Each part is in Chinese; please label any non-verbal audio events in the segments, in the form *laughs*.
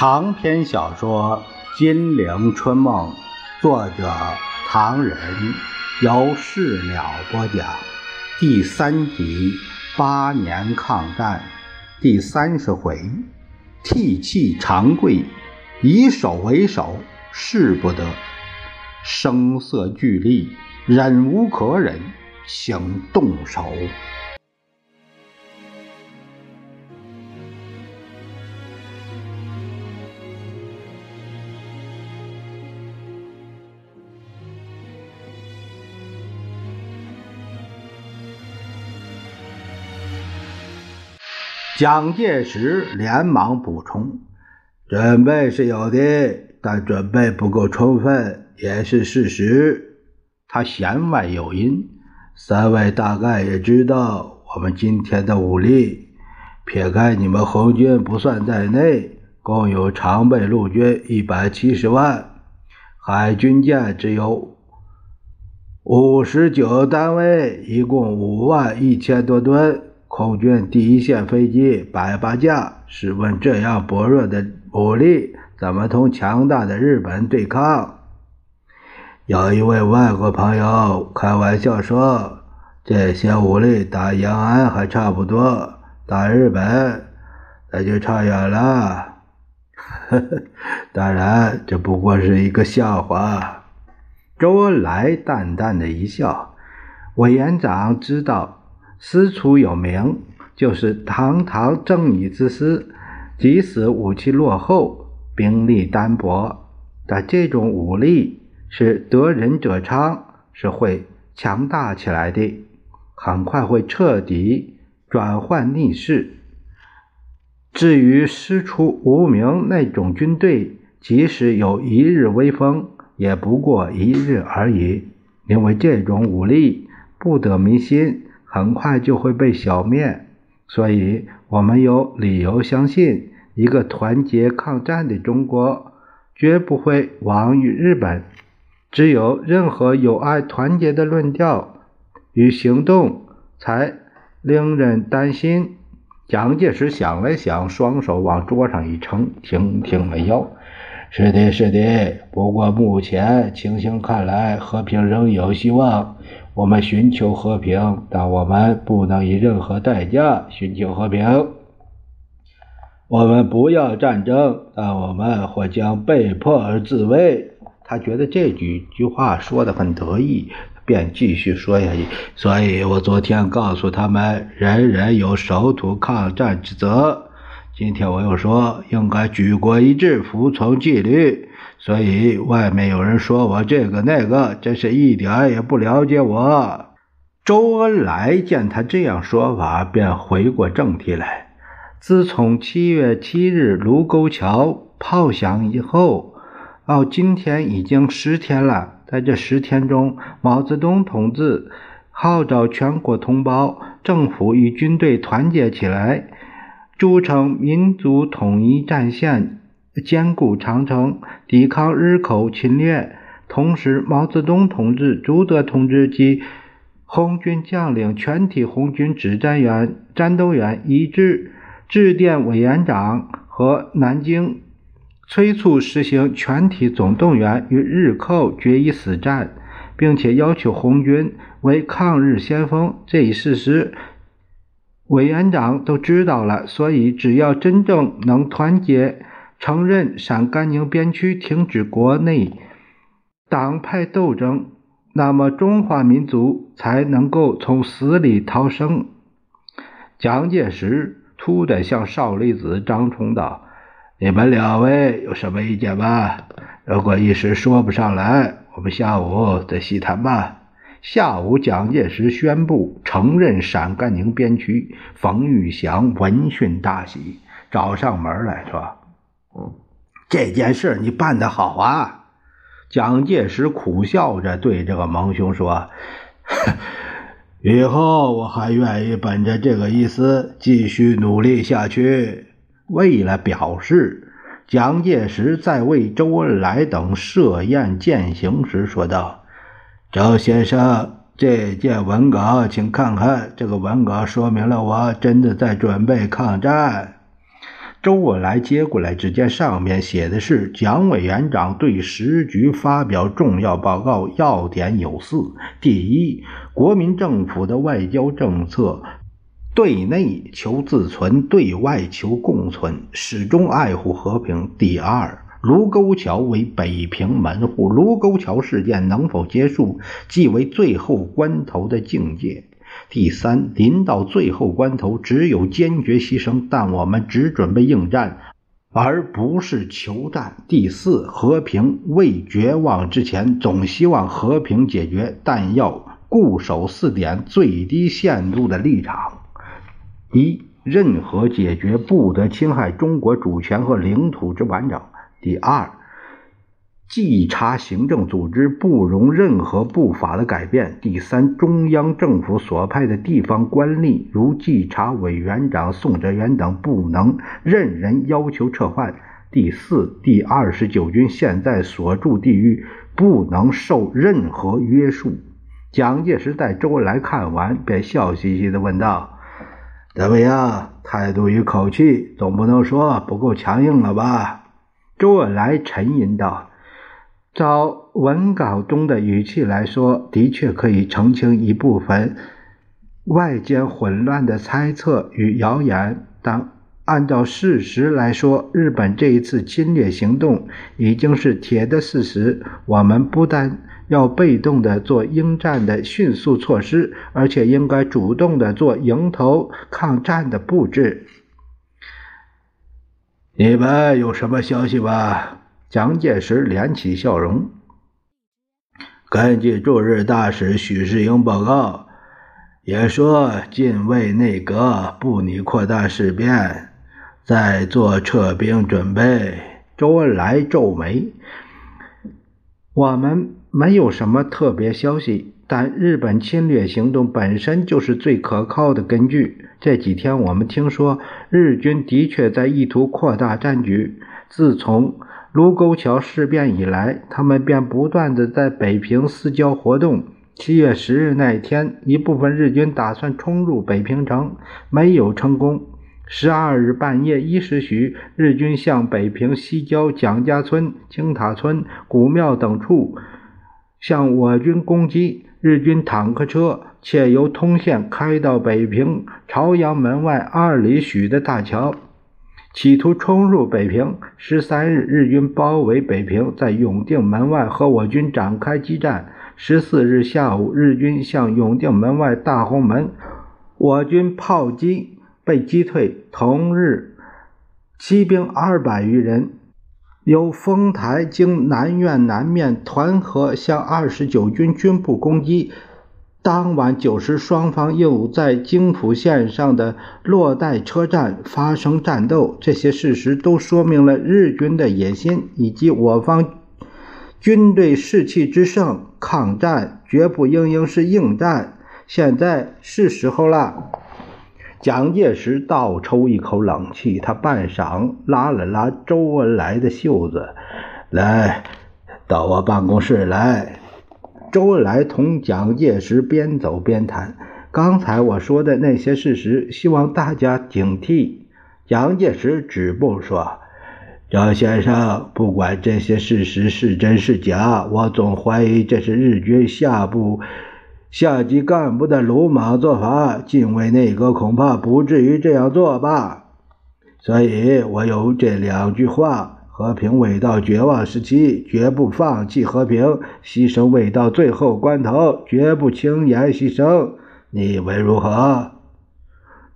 长篇小说《金陵春梦》，作者唐人，由事了播讲，第三集八年抗战，第三十回，替气长贵，以守为首，势不得，声色俱厉，忍无可忍，请动手。蒋介石连忙补充：“准备是有的，但准备不够充分，也是事实。”他弦外有音：“三位大概也知道，我们今天的武力，撇开你们红军不算在内，共有常备陆军一百七十万，海军舰只有五十九单位，一共五万一千多吨。”空军第一线飞机百八架，试问这样薄弱的武力，怎么同强大的日本对抗？有一位外国朋友开玩笑说：“这些武力打延安还差不多，打日本那就差远了。*laughs* ”当然，这不过是一个笑话。周恩来淡淡的一笑，委员长知道。师出有名，就是堂堂正义之师。即使武器落后，兵力单薄，但这种武力是得人者昌，是会强大起来的，很快会彻底转换逆势。至于师出无名那种军队，即使有一日威风，也不过一日而已，因为这种武力不得民心。很快就会被消灭，所以我们有理由相信，一个团结抗战的中国绝不会亡于日本。只有任何有爱团结的论调与行动，才令人担心。蒋介石想了想，双手往桌上一撑，听听了腰。是的，是的。不过目前情形看来，和平仍有希望。我们寻求和平，但我们不能以任何代价寻求和平。我们不要战争，但我们或将被迫而自卫。他觉得这几句话说的很得意，便继续说下去。所以我昨天告诉他们，人人有守土抗战之责。今天我又说，应该举国一致，服从纪律。所以外面有人说我这个那个，真是一点也不了解我。周恩来见他这样说法，便回过正题来。自从七月七日卢沟桥炮响以后，到今天已经十天了。在这十天中，毛泽东同志号召全国同胞、政府与军队团结起来，筑成民族统一战线。坚固长城，抵抗日寇侵略。同时，毛泽东同志、朱德同志及红军将领、全体红军指战员、战斗员一致致电委员长和南京，催促实行全体总动员，与日寇决一死战，并且要求红军为抗日先锋。这一事实，委员长都知道了。所以，只要真正能团结。承认陕甘宁边区停止国内党派斗争，那么中华民族才能够从死里逃生。蒋介石突然向少离子、张冲道：“你们两位有什么意见吗？如果一时说不上来，我们下午再细谈吧。”下午，蒋介石宣布承认陕甘宁边区。冯玉祥闻讯大喜，找上门来说。这件事你办得好啊！蒋介石苦笑着对这个蒙兄说：“ *laughs* 以后我还愿意本着这个意思继续努力下去。”为了表示，蒋介石在为周恩来等设宴饯行时说道：“周先生，这件文稿请看看。这个文稿说明了我真的在准备抗战。”周恩来接过来，只见上面写的是：“蒋委员长对时局发表重要报告，要点有四：第一，国民政府的外交政策，对内求自存，对外求共存，始终爱护和平；第二，卢沟桥为北平门户，卢沟桥事件能否结束，即为最后关头的境界。”第三，临到最后关头，只有坚决牺牲，但我们只准备应战，而不是求战。第四，和平未绝望之前，总希望和平解决，但要固守四点最低限度的立场：一，任何解决不得侵害中国主权和领土之完整；第二。稽查行政组织不容任何不法的改变。第三，中央政府所派的地方官吏，如稽查委员长宋哲元等，不能任人要求撤换。第四，第二十九军现在所驻地域不能受任何约束。蒋介石带周恩来看完，便笑嘻嘻地问道：“怎么样？态度与口气，总不能说不够强硬了吧？”周恩来沉吟道。照文稿中的语气来说，的确可以澄清一部分外间混乱的猜测与谣言，但按照事实来说，日本这一次侵略行动已经是铁的事实。我们不但要被动的做应战的迅速措施，而且应该主动的做迎头抗战的布置。你们有什么消息吗？蒋介石敛起笑容。根据驻日大使许世英报告，也说近卫内阁不拟扩大事变，在做撤兵准备。周恩来皱眉：“我们没有什么特别消息，但日本侵略行动本身就是最可靠的根据。这几天我们听说，日军的确在意图扩大战局。自从……”卢沟桥事变以来，他们便不断的在北平私交活动。七月十日那天，一部分日军打算冲入北平城，没有成功。十二日半夜一时许，日军向北平西郊蒋家村、青塔村、古庙等处向我军攻击。日军坦克车且由通县开到北平朝阳门外二里许的大桥。企图冲入北平。十三日，日军包围北平，在永定门外和我军展开激战。十四日下午，日军向永定门外大红门，我军炮击被击退。同日，骑兵二百余人由丰台经南苑南面团河向二十九军军部攻击。当晚九时，双方又在京浦线上的洛带车站发生战斗。这些事实都说明了日军的野心以及我方军队士气之盛。抗战绝不应应是应战，现在是时候了。蒋介石倒抽一口冷气，他半晌拉了拉周恩来的袖子：“来，到我办公室来。”周恩来同蒋介石边走边谈，刚才我说的那些事实，希望大家警惕。蒋介石止步说：“张先生，不管这些事实是真是假，我总怀疑这是日军下部下级干部的鲁莽做法。近卫内阁恐怕不至于这样做吧？所以我有这两句话。”和平未到绝望时期，绝不放弃和平；牺牲未到最后关头，绝不轻言牺牲。你以为如何？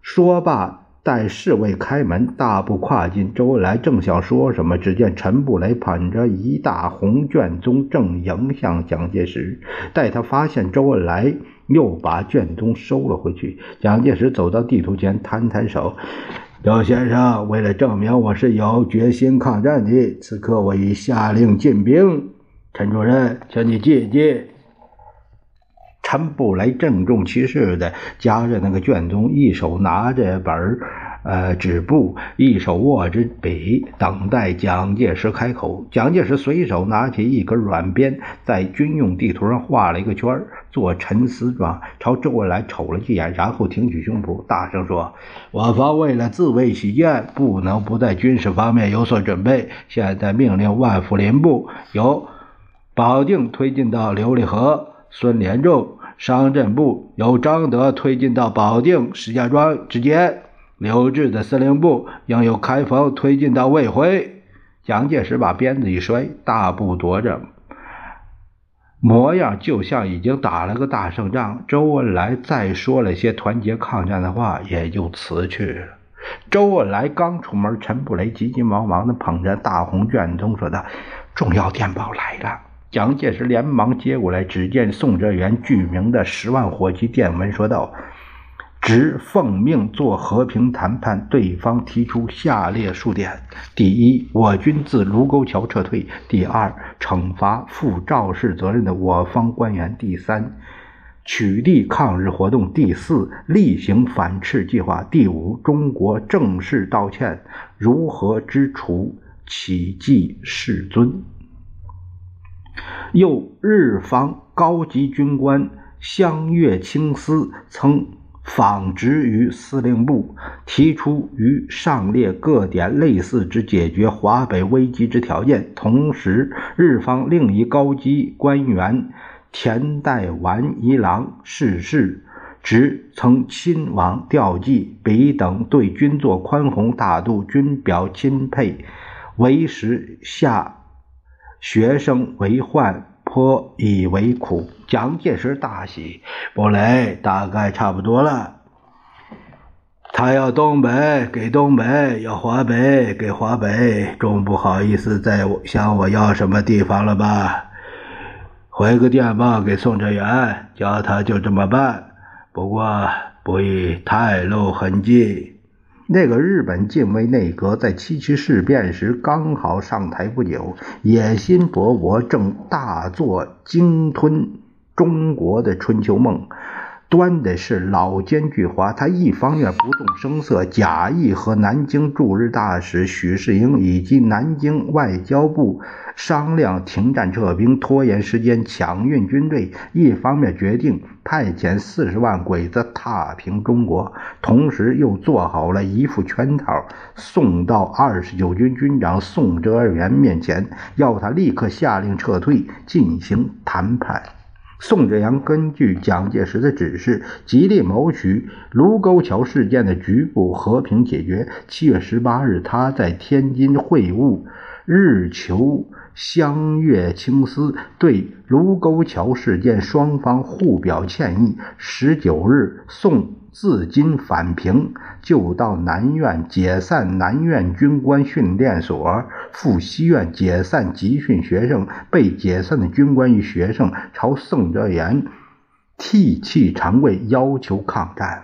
说罢，待侍卫开门，大步跨进。周恩来正想说什么，只见陈布雷捧着一大红卷宗，正迎向蒋介石。待他发现周恩来，又把卷宗收了回去。蒋介石走到地图前，摊摊手。刘先生，为了证明我是有决心抗战的，此刻我已下令进兵。陈主任，请你记记。陈布雷郑重其事地夹着那个卷宗，一手拿着本呃止步，一手握着笔，等待蒋介石开口。蒋介石随手拿起一根软鞭，在军用地图上画了一个圈做沉思状，朝周恩来瞅了一眼，然后挺起胸脯，大声说：“我方为了自卫起见，不能不在军事方面有所准备。现在命令万福林部由保定推进到琉璃河，孙连仲商震部由张德推进到保定石家庄之间，刘志的司令部应由开封推进到卫辉。”蒋介石把鞭子一摔，大步踱着，模样就像已经打了个大胜仗。周恩来再说了些团结抗战的话，也就辞去了。周恩来刚出门，陈布雷急急忙忙地捧着大红卷宗说道：“重要电报来了！”蒋介石连忙接过来，只见宋哲元具名的十万火急电文说道。直奉命做和平谈判，对方提出下列数点：第一，我军自卢沟桥撤退；第二，惩罚负肇事责任的我方官员；第三，取缔抗日活动；第四，例行反斥计划；第五，中国正式道歉，如何之处，启记世尊。又日方高级军官相月清司曾。访职于司令部，提出与上列各点类似之解决华北危机之条件。同时，日方另一高级官员田代丸一郎逝世，职曾亲往调剂，彼等对军作宽宏大度，均表钦佩。为时下学生为患。颇以为苦，蒋介石大喜。不雷大概差不多了。他要东北给东北，要华北给华北，终不好意思再向我要什么地方了吧？回个电报给宋哲元，叫他就这么办。不过不宜太露痕迹。那个日本近卫内阁在七七事变时刚好上台不久，野心勃勃，正大做鲸吞中国的春秋梦。端的是老奸巨猾，他一方面不动声色，假意和南京驻日大使许世英以及南京外交部商量停战撤兵，拖延时间，抢运军队；一方面决定派遣四十万鬼子踏平中国，同时又做好了一副圈套，送到二十九军军长宋哲元面前，要他立刻下令撤退，进行谈判。宋哲阳根据蒋介石的指示，极力谋取卢沟桥事件的局部和平解决。七月十八日，他在天津会晤日求相悦清司，对卢沟桥事件双方互表歉意。十九日，宋。自金返平，就到南苑解散南苑军官训练所，赴西苑解散集训学生。被解散的军官与学生朝宋哲元涕泣长跪，要求抗战。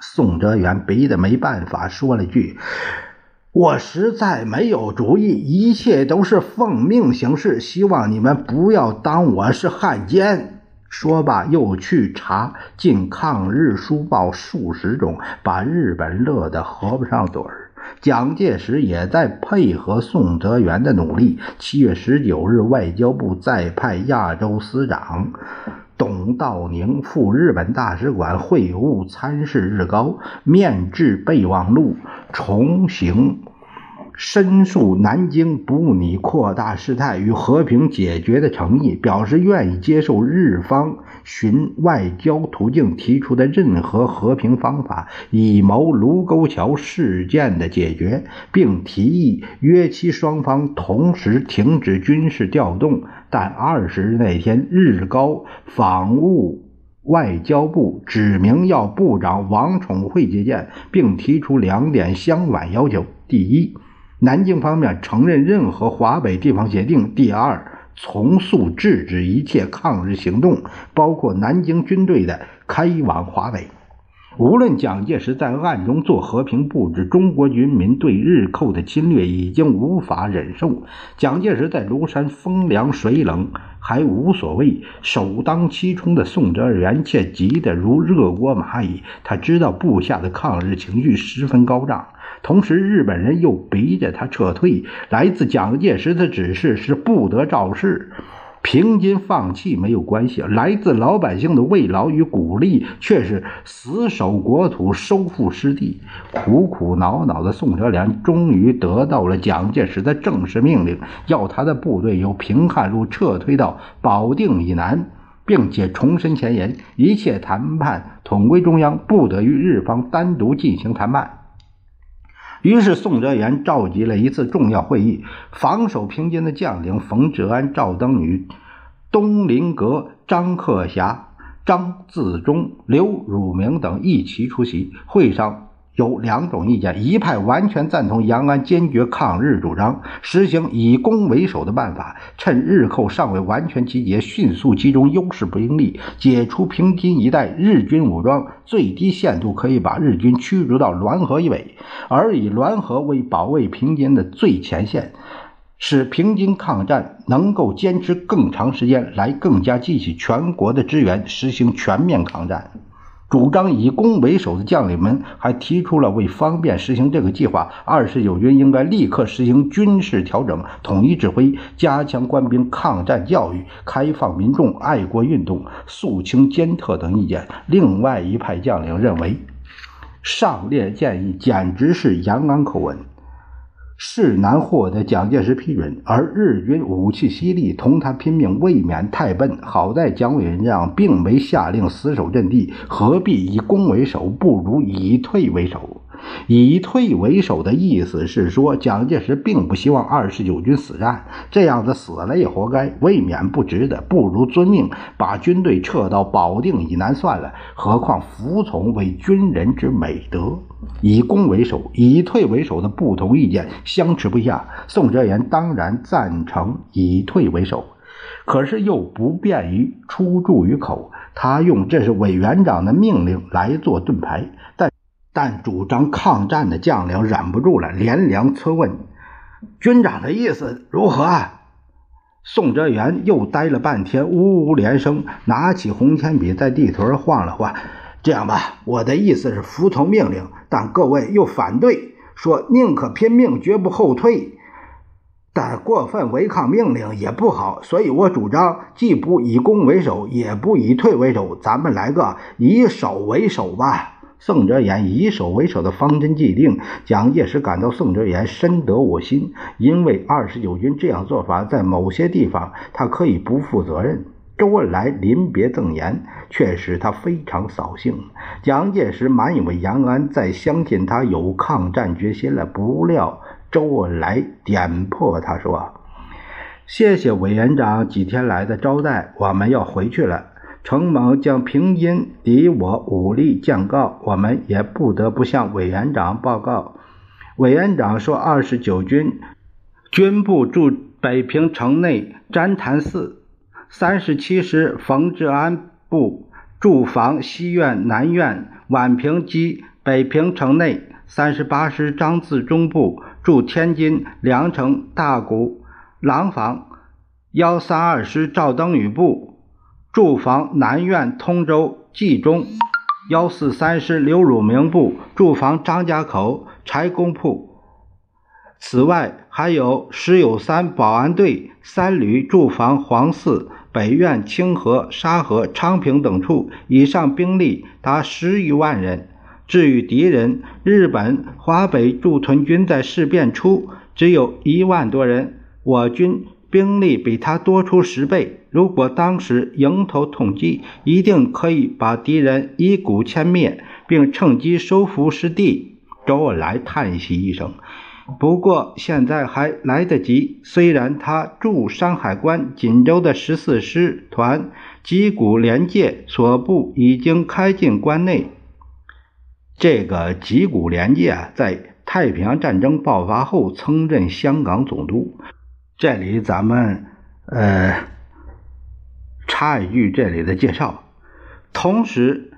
宋哲元逼得没办法，说了句：“我实在没有主意，一切都是奉命行事，希望你们不要当我是汉奸。”说罢，又去查进抗日书报数十种，把日本乐得合不上嘴儿。蒋介石也在配合宋哲元的努力。七月十九日，外交部再派亚洲司长董道宁赴日本大使馆会晤参事日高，面制备忘录，重行。申诉南京不拟扩大事态与和平解决的诚意，表示愿意接受日方循外交途径提出的任何和平方法，以谋卢沟桥事件的解决，并提议约期双方同时停止军事调动。但二十日那天，日高访务外交部，指明要部长王宠惠接见，并提出两点相反要求：第一，南京方面承认任何华北地方协定。第二，从速制止一切抗日行动，包括南京军队的开往华北。无论蒋介石在暗中做和平布置，中国军民对日寇的侵略已经无法忍受。蒋介石在庐山风凉水冷还无所谓，首当其冲的宋哲元却急得如热锅蚂蚁。他知道部下的抗日情绪十分高涨。同时，日本人又逼着他撤退。来自蒋介石的指示是不得肇事。平津放弃没有关系，来自老百姓的慰劳与鼓励却是死守国土、收复失地。苦苦恼恼的宋哲元终于得到了蒋介石的正式命令，要他的部队由平汉路撤退到保定以南，并且重申前言：一切谈判统归中央，不得与日方单独进行谈判。于是，宋哲元召集了一次重要会议，防守平津的将领冯治安、赵登禹、东林阁、张克侠、张自忠、刘汝明等一齐出席。会上。有两种意见，一派完全赞同杨安坚决抗日主张，实行以攻为守的办法，趁日寇尚未完全集结，迅速集中优势兵力，解除平津一带日军武装，最低限度可以把日军驱逐到滦河以北，而以滦河为保卫平津的最前线，使平津抗战能够坚持更长时间，来更加激起全国的支援，实行全面抗战。主张以攻为守的将领们还提出了，为方便实行这个计划，二十九军应该立刻实行军事调整，统一指挥，加强官兵抗战教育，开放民众爱国运动，肃清奸特等意见。另外一派将领认为，上列建议简直是阳刚口吻。是难获得蒋介石批准，而日军武器犀利，同他拼命未免太笨。好在蒋委员长并没下令死守阵地，何必以攻为守？不如以退为守。以退为守的意思是说，蒋介石并不希望二十九军死战，这样子死了也活该，未免不值得。不如遵命，把军队撤到保定以南算了。何况服从为军人之美德。以攻为守，以退为守的不同意见相持不下。宋哲元当然赞成以退为守，可是又不便于出诸于口，他用这是委员长的命令来做盾牌。但但主张抗战的将领忍不住了，连连催问：“军长的意思如何？”啊宋哲元又呆了半天，呜呜连声，拿起红铅笔在地图上晃了晃。这样吧，我的意思是服从命令，但各位又反对，说宁可拼命，绝不后退。但过分违抗命令也不好，所以我主张既不以攻为守，也不以退为守，咱们来个以守为守吧。宋哲元以守为首的方针既定，蒋介石感到宋哲元深得我心，因为二十九军这样做法，在某些地方他可以不负责任。周恩来临别赠言，却使他非常扫兴。蒋介石满以为杨安在相信他有抗战决心了，不料周恩来点破他说：“谢谢委员长几天来的招待，我们要回去了。程猛将平津敌我武力降告，我们也不得不向委员长报告。委员长说，二十九军军部驻北平城内詹潭寺。”三十七师冯治安部驻防西院、南院、宛平及北平城内；三十八师张自忠部驻天津梁城、大沽、廊坊；幺三二师赵登禹部驻防南苑、通州、冀中；幺四三师刘汝明部驻防张家口、柴公铺。此外，还有十有三保安队三旅驻防黄寺。北苑、清河、沙河、昌平等处，以上兵力达十余万人。至于敌人，日本华北驻屯军在事变初只有一万多人，我军兵力比他多出十倍。如果当时迎头痛击，一定可以把敌人一鼓歼灭，并趁机收复失地。周恩来叹息一声。不过现在还来得及。虽然他驻山海关、锦州的十四师团吉谷连介所部已经开进关内。这个吉谷连介，在太平洋战争爆发后曾任香港总督。这里咱们呃插一句这里的介绍，同时。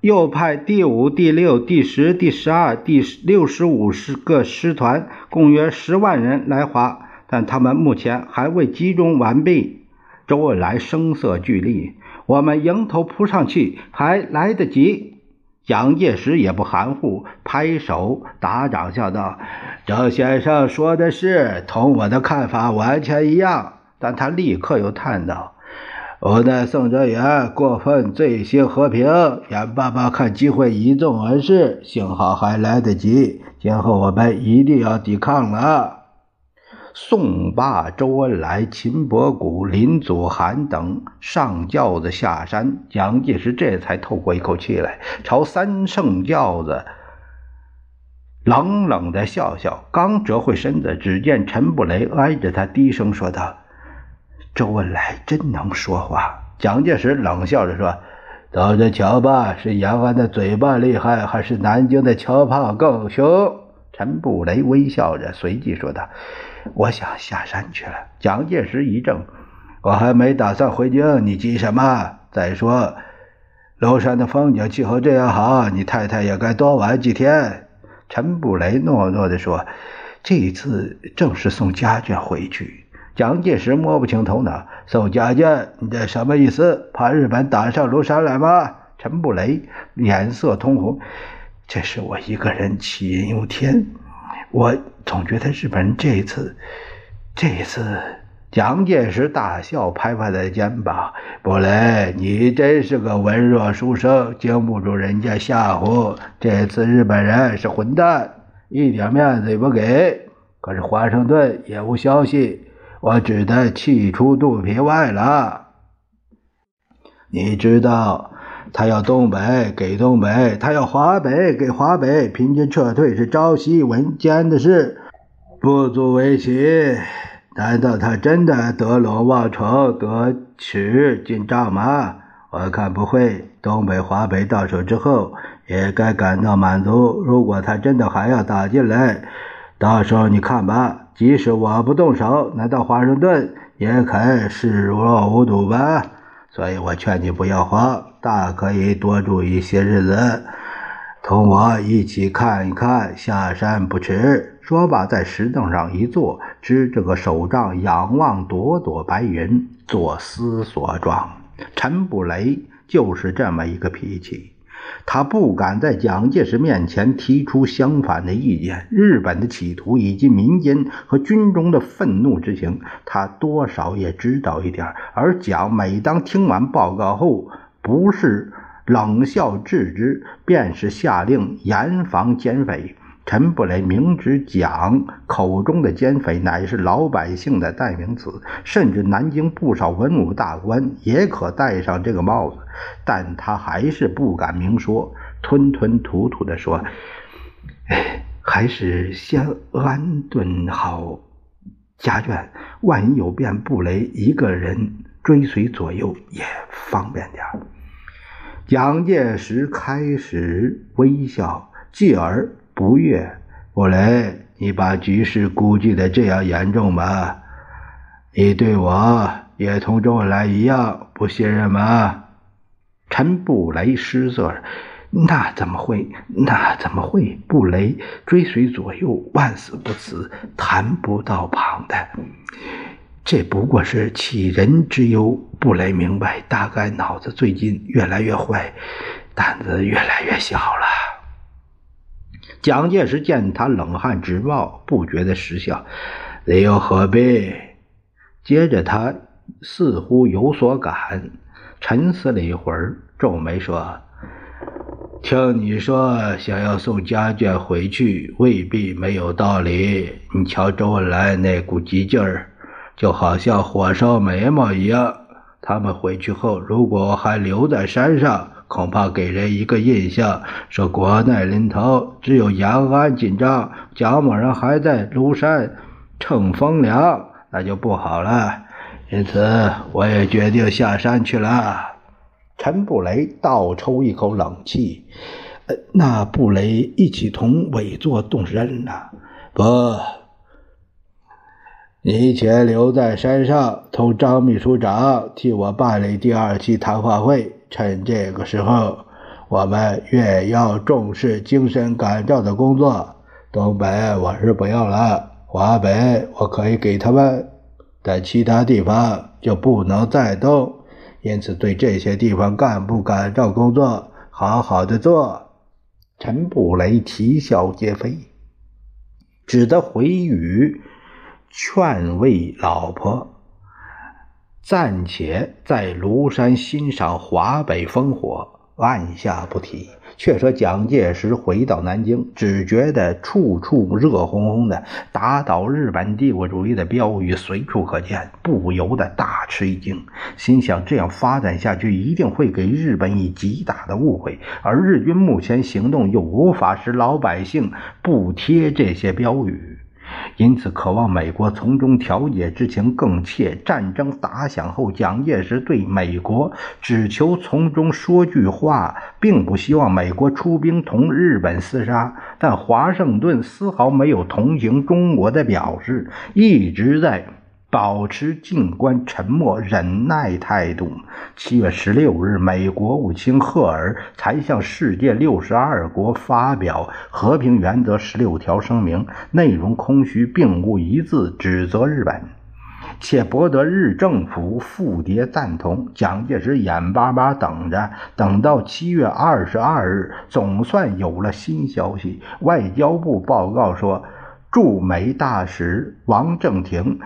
又派第五、第六、第十、第十二、第六十五师个师团，共约十万人来华，但他们目前还未集中完毕。周恩来声色俱厉：“我们迎头扑上去，还来得及。”蒋介石也不含糊，拍手打掌笑道：“周先生说的是，同我的看法完全一样。但他立刻又叹道：“无奈宋哲元过分醉心和平，严爸爸看机会一纵而逝，幸好还来得及。今后我们一定要抵抗了。”宋霸、周恩来、秦伯古、林祖涵等上轿子下山，蒋介石这才透过一口气来，朝三圣轿子冷冷的笑笑。刚折回身子，只见陈布雷挨着他低声说道：“周恩来真能说话。”蒋介石冷笑着说：“走着瞧吧，是延安的嘴巴厉害，还是南京的枪炮更凶？”陈布雷微笑着，随即说道。我想下山去了。蒋介石一怔：“我还没打算回京，你急什么？再说，庐山的风景气候这样好，你太太也该多玩几天。”陈布雷诺诺地说：“这一次正是送家眷回去。”蒋介石摸不清头脑：“送家眷？你这什么意思？怕日本打上庐山来吗？”陈布雷脸色通红：“这是我一个人杞人忧天。”我总觉得日本人这一次，这一次，蒋介石大笑，拍拍他的肩膀：“布雷，你真是个文弱书生，经不住人家吓唬。这次日本人是混蛋，一点面子也不给。可是华盛顿也无消息，我只得气出肚皮外了。你知道。”他要东北给东北，他要华北给华北，平均撤退是朝夕闻间的事，不足为奇。难道他真的得陇望城，得尺进帐吗？我看不会。东北、华北到手之后，也该感到满足。如果他真的还要打进来，到时候你看吧，即使我不动手，难道华盛顿也肯视若无睹吧？所以我劝你不要慌。大可以多住一些日子，同我一起看一看下山不迟。说罢，在石凳上一坐，支着个手杖，仰望朵朵白云，做思索状。陈布雷就是这么一个脾气。他不敢在蒋介石面前提出相反的意见。日本的企图以及民间和军中的愤怒之情，他多少也知道一点。而蒋每当听完报告后，不是冷笑置之，便是下令严防奸匪。陈布雷明知蒋口中的奸匪乃是老百姓的代名词，甚至南京不少文武大官也可戴上这个帽子，但他还是不敢明说，吞吞吐吐地说：“哎还是先安顿好家眷，万一有变，布雷一个人追随左右也方便点蒋介石开始微笑，继而。不悦，布雷，你把局势估计的这样严重吗？你对我也同周恩来一样不信任吗？陈布雷失色，那怎么会？那怎么会？布雷追随左右，万死不辞，谈不到旁的。这不过是杞人之忧。布雷明白，大概脑子最近越来越坏，胆子越来越小了。蒋介石见他冷汗直冒，不觉得失笑，你又何必？接着他似乎有所感，沉思了一会儿，皱眉说：“听你说想要送家眷回去，未必没有道理。你瞧周恩来那股急劲儿，就好像火烧眉毛一样。他们回去后，如果还留在山上。”恐怕给人一个印象，说国难临头，只有延安紧张，蒋某人还在庐山乘风凉，那就不好了。因此，我也决定下山去了。陈布雷倒抽一口冷气，呃，那布雷一起同委座动身了。不，你且留在山上，同张秘书长替我办理第二期谈话会。趁这个时候，我们越要重视精神感召的工作。东北我是不要了，华北我可以给他们，但其他地方就不能再动。因此，对这些地方干部感召工作，好好的做。陈布雷啼笑皆非，只得回语劝慰老婆。暂且在庐山欣赏华北烽火，按下不提。却说蒋介石回到南京，只觉得处处热烘烘的，打倒日本帝国主义的标语随处可见，不由得大吃一惊，心想这样发展下去，一定会给日本以极大的误会，而日军目前行动又无法使老百姓不贴这些标语。因此，渴望美国从中调解之情更切。战争打响后，蒋介石对美国只求从中说句话，并不希望美国出兵同日本厮杀。但华盛顿丝毫没有同情中国的表示，一直在。保持静观、沉默、忍耐态度。七月十六日，美国务卿赫尔才向世界六十二国发表和平原则十六条声明，内容空虚，并无一字指责日本，且博得日政府复叠赞同。蒋介石眼巴巴等着，等到七月二十二日，总算有了新消息。外交部报告说，驻美大使王正廷。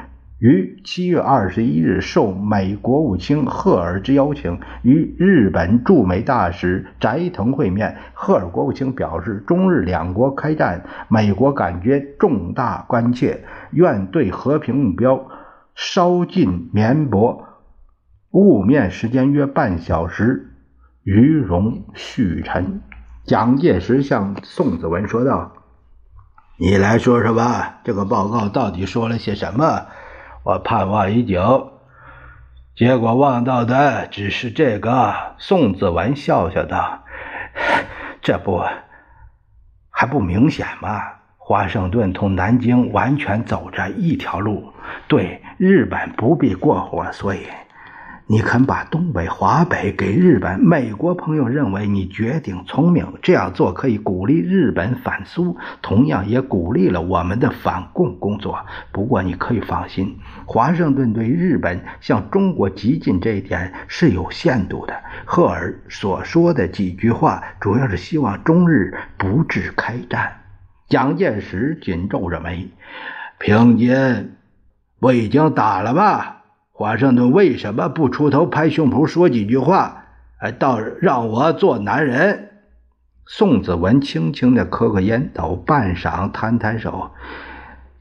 于七月二十一日，受美国务卿赫尔之邀请，与日本驻美大使斋藤会面。赫尔国务卿表示，中日两国开战，美国感觉重大关切，愿对和平目标稍尽绵薄。晤面时间约半小时，于容叙陈。蒋介石向宋子文说道：“你来说说吧，这个报告到底说了些什么？”我盼望已久，结果望到的只是这个。宋子文笑笑道：“ *laughs* 这不还不明显吗？华盛顿同南京完全走着一条路，对日本不必过火，所以。”你肯把东北、华北给日本？美国朋友认为你绝顶聪明，这样做可以鼓励日本反苏，同样也鼓励了我们的反共工作。不过你可以放心，华盛顿对日本向中国激进这一点是有限度的。赫尔所说的几句话，主要是希望中日不致开战。蒋介石紧皱着眉：“平津不已经打了吗？”华盛顿为什么不出头拍胸脯说几句话？哎，倒让我做男人。宋子文轻轻的磕个烟斗，半晌摊摊手。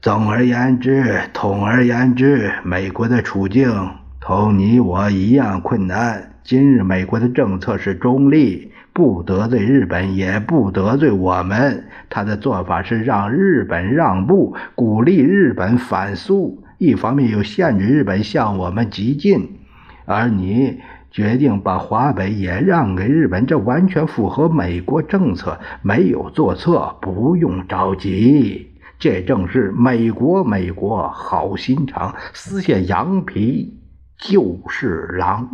总而言之，统而言之，美国的处境同你我一样困难。今日美国的政策是中立，不得罪日本，也不得罪我们。他的做法是让日本让步，鼓励日本反苏。一方面又限制日本向我们急进，而你决定把华北也让给日本，这完全符合美国政策，没有做错，不用着急。这正是美国，美国好心肠，撕下羊皮就是狼。